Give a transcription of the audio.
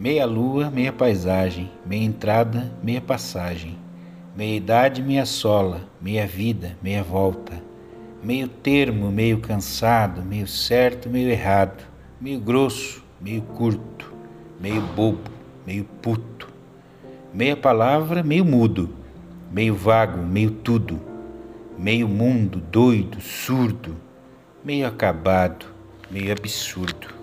Meia lua, meia paisagem, meia entrada, meia passagem, meia idade, meia sola, meia vida, meia volta, meio termo, meio cansado, meio certo, meio errado, meio grosso, meio curto, meio bobo, meio puto, meia palavra, meio mudo, meio vago, meio tudo, meio mundo, doido, surdo, meio acabado, meio absurdo.